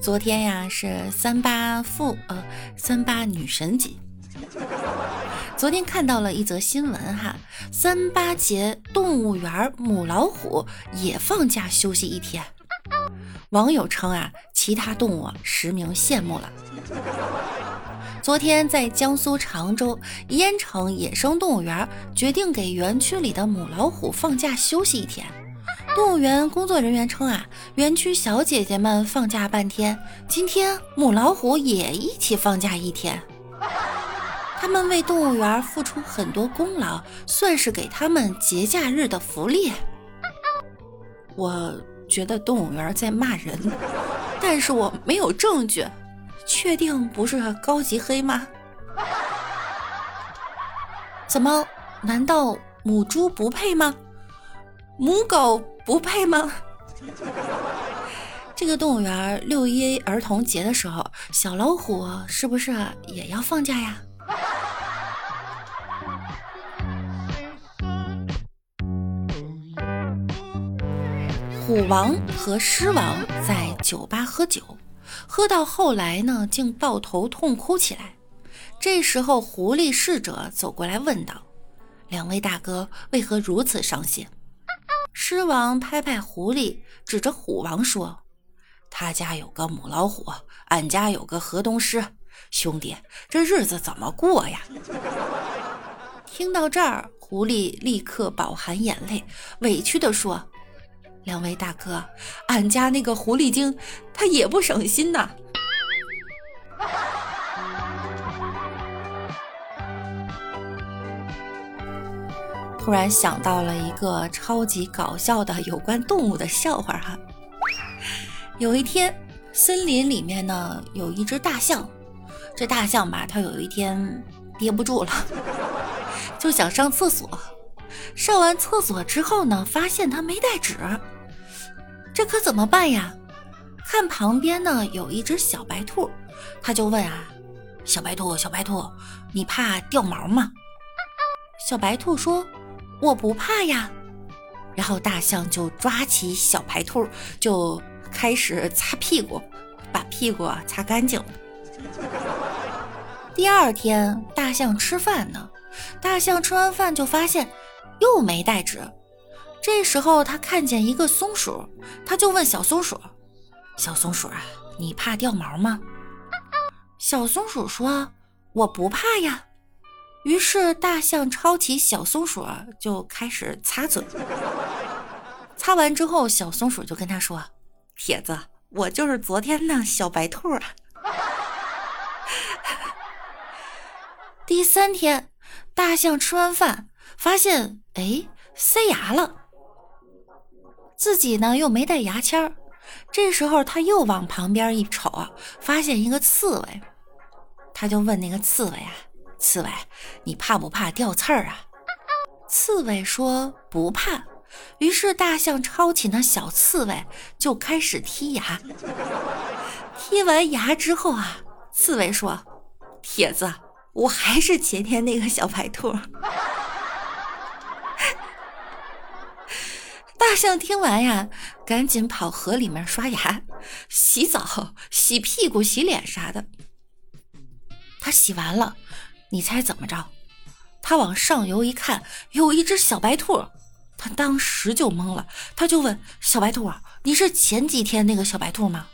昨天呀是三八妇呃三八女神节，昨天看到了一则新闻哈，三八节动物园母老虎也放假休息一天。网友称啊，其他动物实名羡慕了。昨天在江苏常州淹城野生动物园决定给园区里的母老虎放假休息一天。动物园工作人员称啊，园区小姐姐们放假半天，今天母老虎也一起放假一天。他们为动物园付出很多功劳，算是给他们节假日的福利。我觉得动物园在骂人，但是我没有证据，确定不是高级黑吗？怎么？难道母猪不配吗？母狗？不配吗？这个动物园六一儿童节的时候，小老虎是不是也要放假呀？虎王和狮王在酒吧喝酒，喝到后来呢，竟抱头痛哭起来。这时候，狐狸侍者走过来问道：“两位大哥为何如此伤心？”狮王拍拍狐狸，指着虎王说：“他家有个母老虎，俺家有个河东狮。兄弟，这日子怎么过呀？”听到这儿，狐狸立刻饱含眼泪，委屈地说：“两位大哥，俺家那个狐狸精，他也不省心呐。”突然想到了一个超级搞笑的有关动物的笑话哈。有一天，森林里面呢有一只大象，这大象吧，它有一天憋不住了，就想上厕所。上完厕所之后呢，发现它没带纸，这可怎么办呀？看旁边呢有一只小白兔，他就问啊：“小白兔，小白兔，你怕掉毛吗？”小白兔说。我不怕呀，然后大象就抓起小白兔，就开始擦屁股，把屁股擦干净了。第二天，大象吃饭呢，大象吃完饭就发现又没带纸。这时候，他看见一个松鼠，他就问小松鼠：“小松鼠啊，你怕掉毛吗？”小松鼠说：“我不怕呀。”于是，大象抄起小松鼠就开始擦嘴。擦完之后，小松鼠就跟他说：“铁子，我就是昨天那小白兔。”第三天，大象吃完饭发现，哎，塞牙了。自己呢又没带牙签儿。这时候，他又往旁边一瞅，发现一个刺猬。他就问那个刺猬啊。刺猬，你怕不怕掉刺儿啊？刺猬说不怕。于是大象抄起那小刺猬就开始剔牙。剔完牙之后啊，刺猬说：“铁子，我还是前天那个小白兔。”大象听完呀，赶紧跑河里面刷牙、洗澡、洗屁股、洗脸啥的。他洗完了。你猜怎么着？他往上游一看，有一只小白兔，他当时就懵了。他就问小白兔啊：“你是前几天那个小白兔吗？”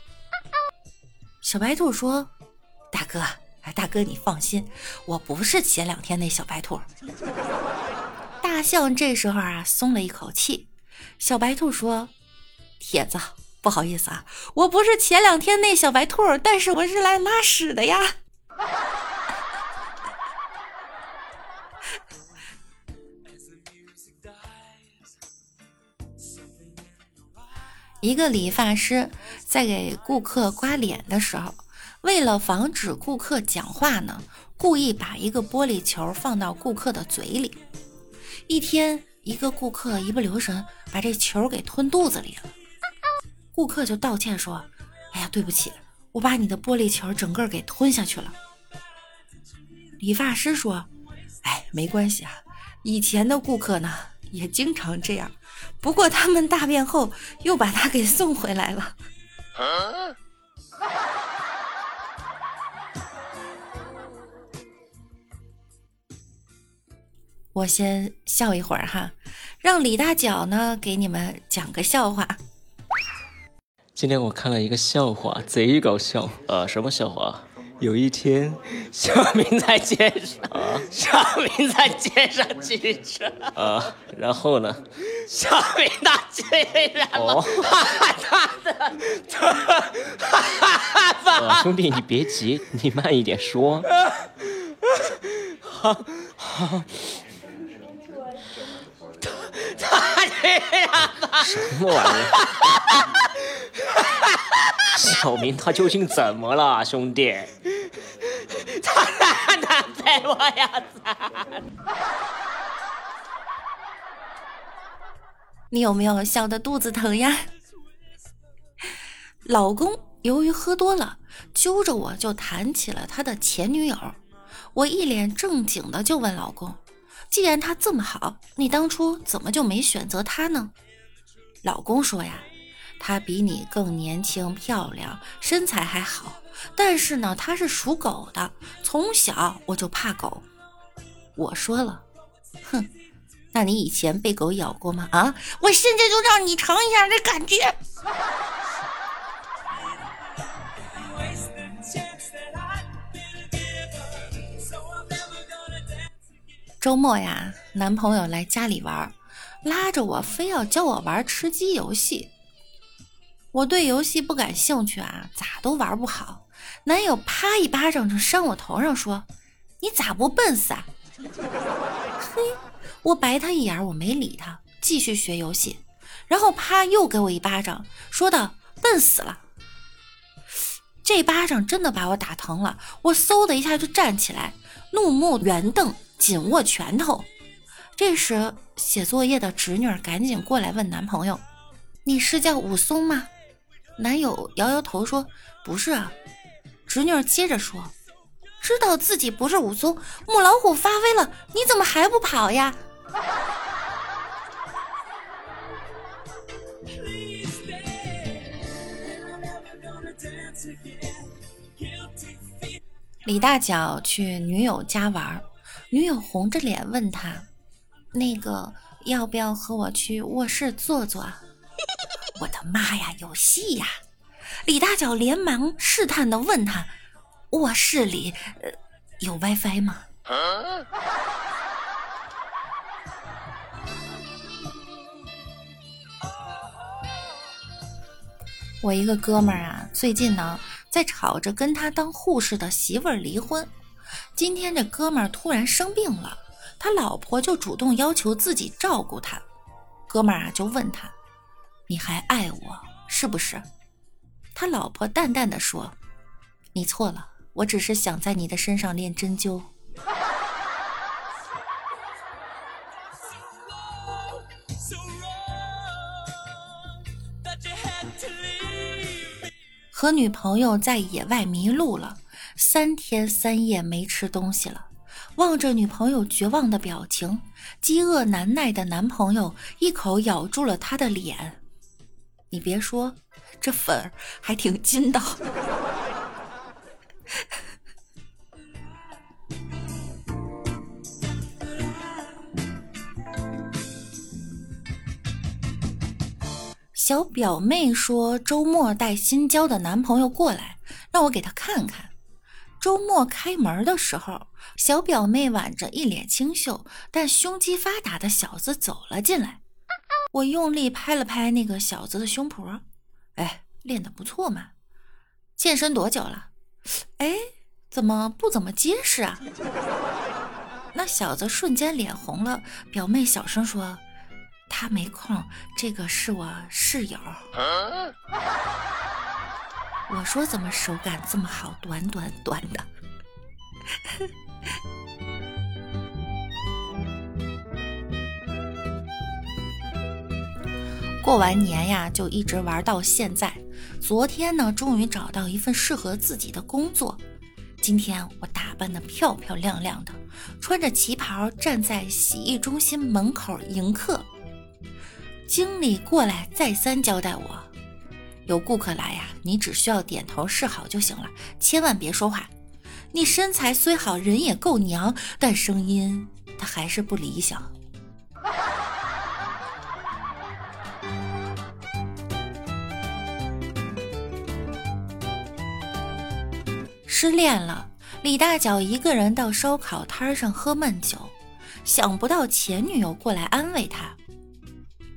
小白兔说：“大哥，大哥你放心，我不是前两天那小白兔。”大象这时候啊松了一口气。小白兔说：“铁子，不好意思啊，我不是前两天那小白兔，但是我是来拉屎的呀。”一个理发师在给顾客刮脸的时候，为了防止顾客讲话呢，故意把一个玻璃球放到顾客的嘴里。一天，一个顾客一不留神把这球给吞肚子里了，顾客就道歉说：“哎呀，对不起，我把你的玻璃球整个给吞下去了。”理发师说：“哎，没关系啊，以前的顾客呢也经常这样，不过他们大便后又把他给送回来了。”我先笑一会儿哈，让李大脚呢给你们讲个笑话。今天我看了一个笑话，贼搞笑。啊，什么笑话？有一天，小明在街上，小明在街上骑车，啊，然后呢？小明大街上，哦，他的，哈哈哈哈兄弟，你别急，你慢一点说。他这样吧，什么玩意儿？小明他究竟怎么了，兄弟？他哪哪被我呀？你有没有笑得肚子疼呀？老公由于喝多了，揪着我就谈起了他的前女友。我一脸正经的就问老公：“既然他这么好，你当初怎么就没选择他呢？”老公说呀：“他比你更年轻漂亮，身材还好，但是呢，他是属狗的，从小我就怕狗。”我说了：“哼。”那你以前被狗咬过吗？啊！我现在就让你尝一下这感觉。周末呀，男朋友来家里玩，拉着我非要教我玩吃鸡游戏。我对游戏不感兴趣啊，咋都玩不好。男友啪一巴掌就扇我头上，说：“你咋不笨死啊？”嘿。我白他一眼，我没理他，继续学游戏。然后啪又给我一巴掌，说道：“笨死了。”这巴掌真的把我打疼了，我嗖的一下就站起来，怒目圆瞪，紧握拳头。这时写作业的侄女赶紧过来问男朋友：“你是叫武松吗？”男友摇摇头说：“不是啊。”侄女接着说：“知道自己不是武松，母老虎发威了，你怎么还不跑呀？”李大脚去女友家玩，女友红着脸问他：“那个要不要和我去卧室坐坐？”我的妈呀，有戏呀！李大脚连忙试探的问他：“卧室里呃有 WiFi 吗？”我一个哥们儿啊，最近呢在吵着跟他当护士的媳妇儿离婚。今天这哥们儿突然生病了，他老婆就主动要求自己照顾他。哥们儿啊就问他：“你还爱我是不是？”他老婆淡淡的说：“你错了，我只是想在你的身上练针灸。”和女朋友在野外迷路了，三天三夜没吃东西了。望着女朋友绝望的表情，饥饿难耐的男朋友一口咬住了她的脸。你别说，这粉儿还挺筋道。小表妹说，周末带新交的男朋友过来，让我给她看看。周末开门的时候，小表妹挽着一脸清秀但胸肌发达的小子走了进来。我用力拍了拍那个小子的胸脯，哎，练得不错嘛。健身多久了？哎，怎么不怎么结实啊？那小子瞬间脸红了。表妹小声说。他没空，这个是我室友。我说怎么手感这么好，短短短的。过完年呀，就一直玩到现在。昨天呢，终于找到一份适合自己的工作。今天我打扮的漂漂亮亮的，穿着旗袍站在洗浴中心门口迎客。经理过来再三交代我，有顾客来呀，你只需要点头示好就行了，千万别说话。你身材虽好，人也够娘，但声音它还是不理想。失恋了，李大脚一个人到烧烤摊上喝闷酒，想不到前女友过来安慰他，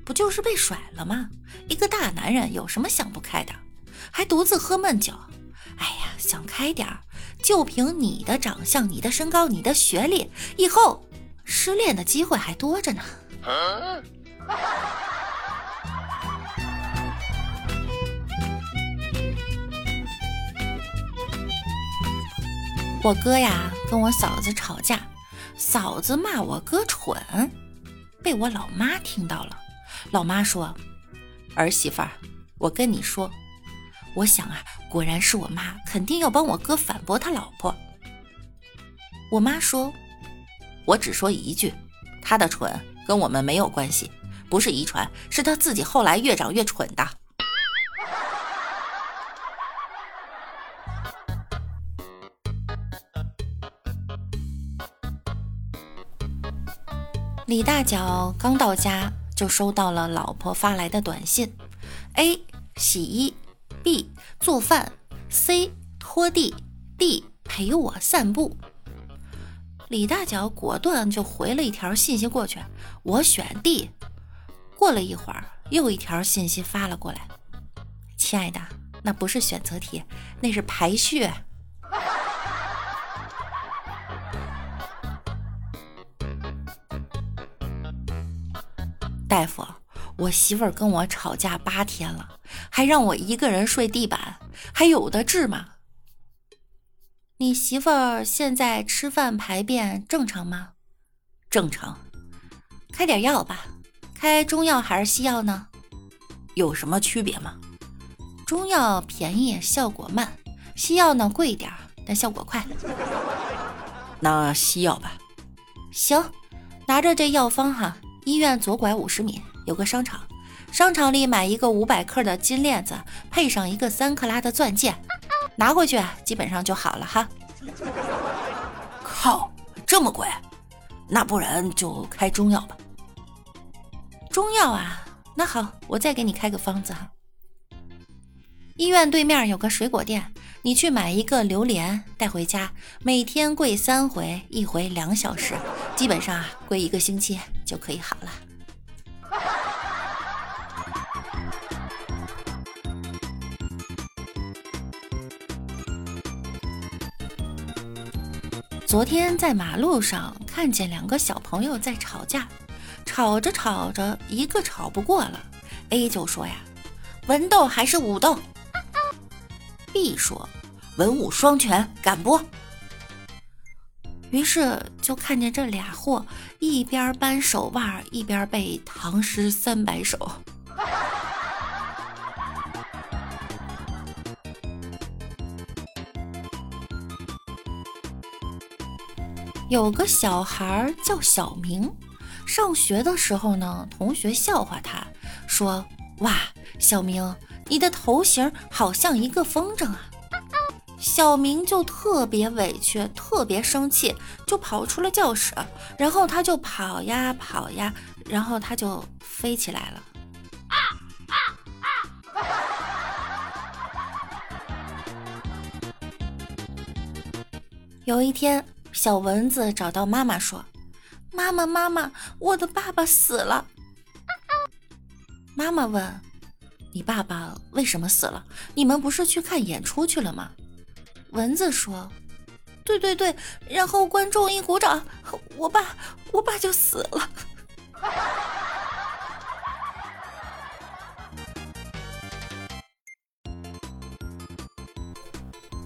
不就是被甩了吗？一个大男人有什么想不开的？还独自喝闷酒？哎呀，想开点儿，就凭你的长相、你的身高、你的学历，以后失恋的机会还多着呢。我哥呀跟我嫂子吵架，嫂子骂我哥蠢，被我老妈听到了。老妈说：“儿媳妇儿，我跟你说，我想啊，果然是我妈，肯定要帮我哥反驳他老婆。”我妈说：“我只说一句，他的蠢跟我们没有关系，不是遗传，是他自己后来越长越蠢的。”李大脚刚到家，就收到了老婆发来的短信：A 洗衣，B 做饭，C 拖地，D 陪我散步。李大脚果断就回了一条信息过去：“我选 D。”过了一会儿，又一条信息发了过来：“亲爱的，那不是选择题，那是排序。”大夫，我媳妇儿跟我吵架八天了，还让我一个人睡地板，还有的治吗？你媳妇儿现在吃饭排便正常吗？正常。开点药吧，开中药还是西药呢？有什么区别吗？中药便宜，效果慢；西药呢贵一点，但效果快。那西药吧。行，拿着这药方哈。医院左拐五十米有个商场，商场里买一个五百克的金链子，配上一个三克拉的钻戒，拿回去基本上就好了哈。靠，这么贵？那不然就开中药吧。中药啊，那好，我再给你开个方子哈。医院对面有个水果店，你去买一个榴莲带回家，每天跪三回，一回两小时，基本上啊跪一个星期就可以好了。昨天在马路上看见两个小朋友在吵架，吵着吵着，一个吵不过了，A 就说呀：“文斗还是武斗？” B 说：“文武双全，敢不？”于是就看见这俩货一边扳手腕，一边背唐诗三百首。有个小孩叫小明，上学的时候呢，同学笑话他说：“哇，小明。”你的头型好像一个风筝啊！小明就特别委屈，特别生气，就跑出了教室。然后他就跑呀跑呀，然后他就飞起来了。有一天，小蚊子找到妈妈说：“妈妈，妈妈，我的爸爸死了。”妈妈问。你爸爸为什么死了？你们不是去看演出去了吗？蚊子说：“对对对。”然后观众一鼓掌，我爸我爸就死了。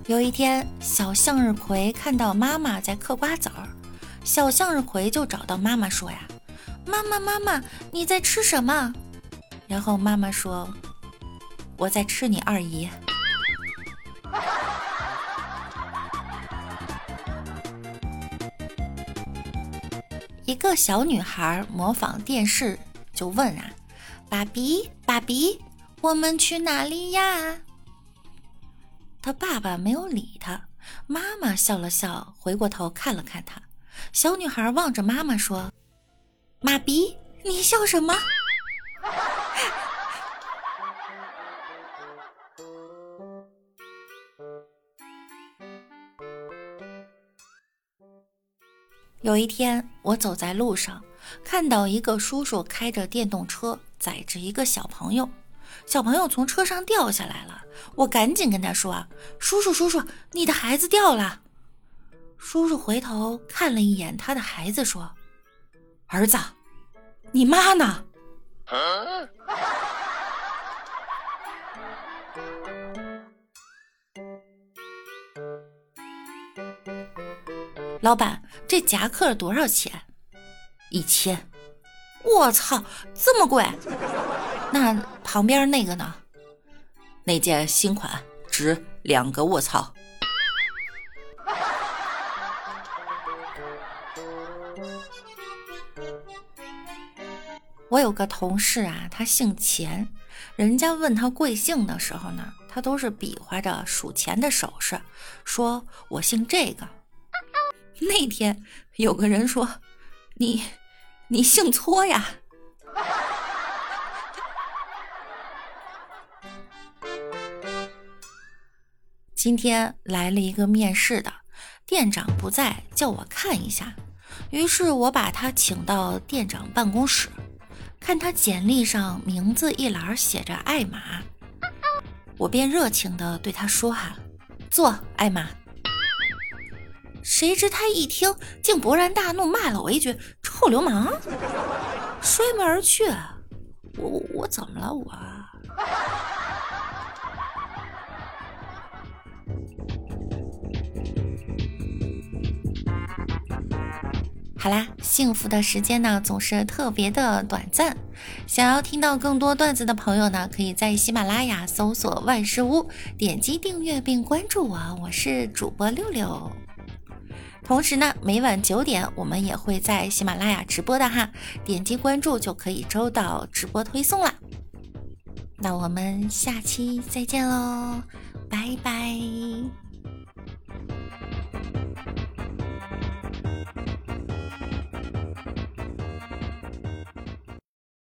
有一天，小向日葵看到妈妈在嗑瓜子儿，小向日葵就找到妈妈说呀：“妈妈，妈妈，你在吃什么？”然后妈妈说：“我在吃你二姨。”一个小女孩模仿电视，就问啊：“爸比，爸比，我们去哪里呀？”他爸爸没有理他，妈妈笑了笑，回过头看了看他。小女孩望着妈妈说：“妈比，你笑什么？”有一天，我走在路上，看到一个叔叔开着电动车载着一个小朋友，小朋友从车上掉下来了。我赶紧跟他说：“叔叔，叔叔，你的孩子掉了。”叔叔回头看了一眼他的孩子，说：“儿子，你妈呢？”老板，这夹克多少钱？一千。我操，这么贵？那旁边那个呢？那件新款值两个卧槽。我有个同事啊，他姓钱，人家问他贵姓的时候呢，他都是比划着数钱的手势，说我姓这个。那天有个人说：“你，你姓搓呀？” 今天来了一个面试的，店长不在，叫我看一下。于是我把他请到店长办公室，看他简历上名字一栏写着“艾玛”，我便热情地对他说：“哈，坐，艾玛。”谁知他一听，竟勃然大怒，骂了我一句“臭流氓”，摔门而去。我我怎么了？我？好啦，幸福的时间呢总是特别的短暂。想要听到更多段子的朋友呢，可以在喜马拉雅搜索“万事屋”，点击订阅并关注我。我是主播六六。同时呢每晚九点我们也会在喜马拉雅直播的哈点击关注就可以收到直播推送啦那我们下期再见喽拜拜。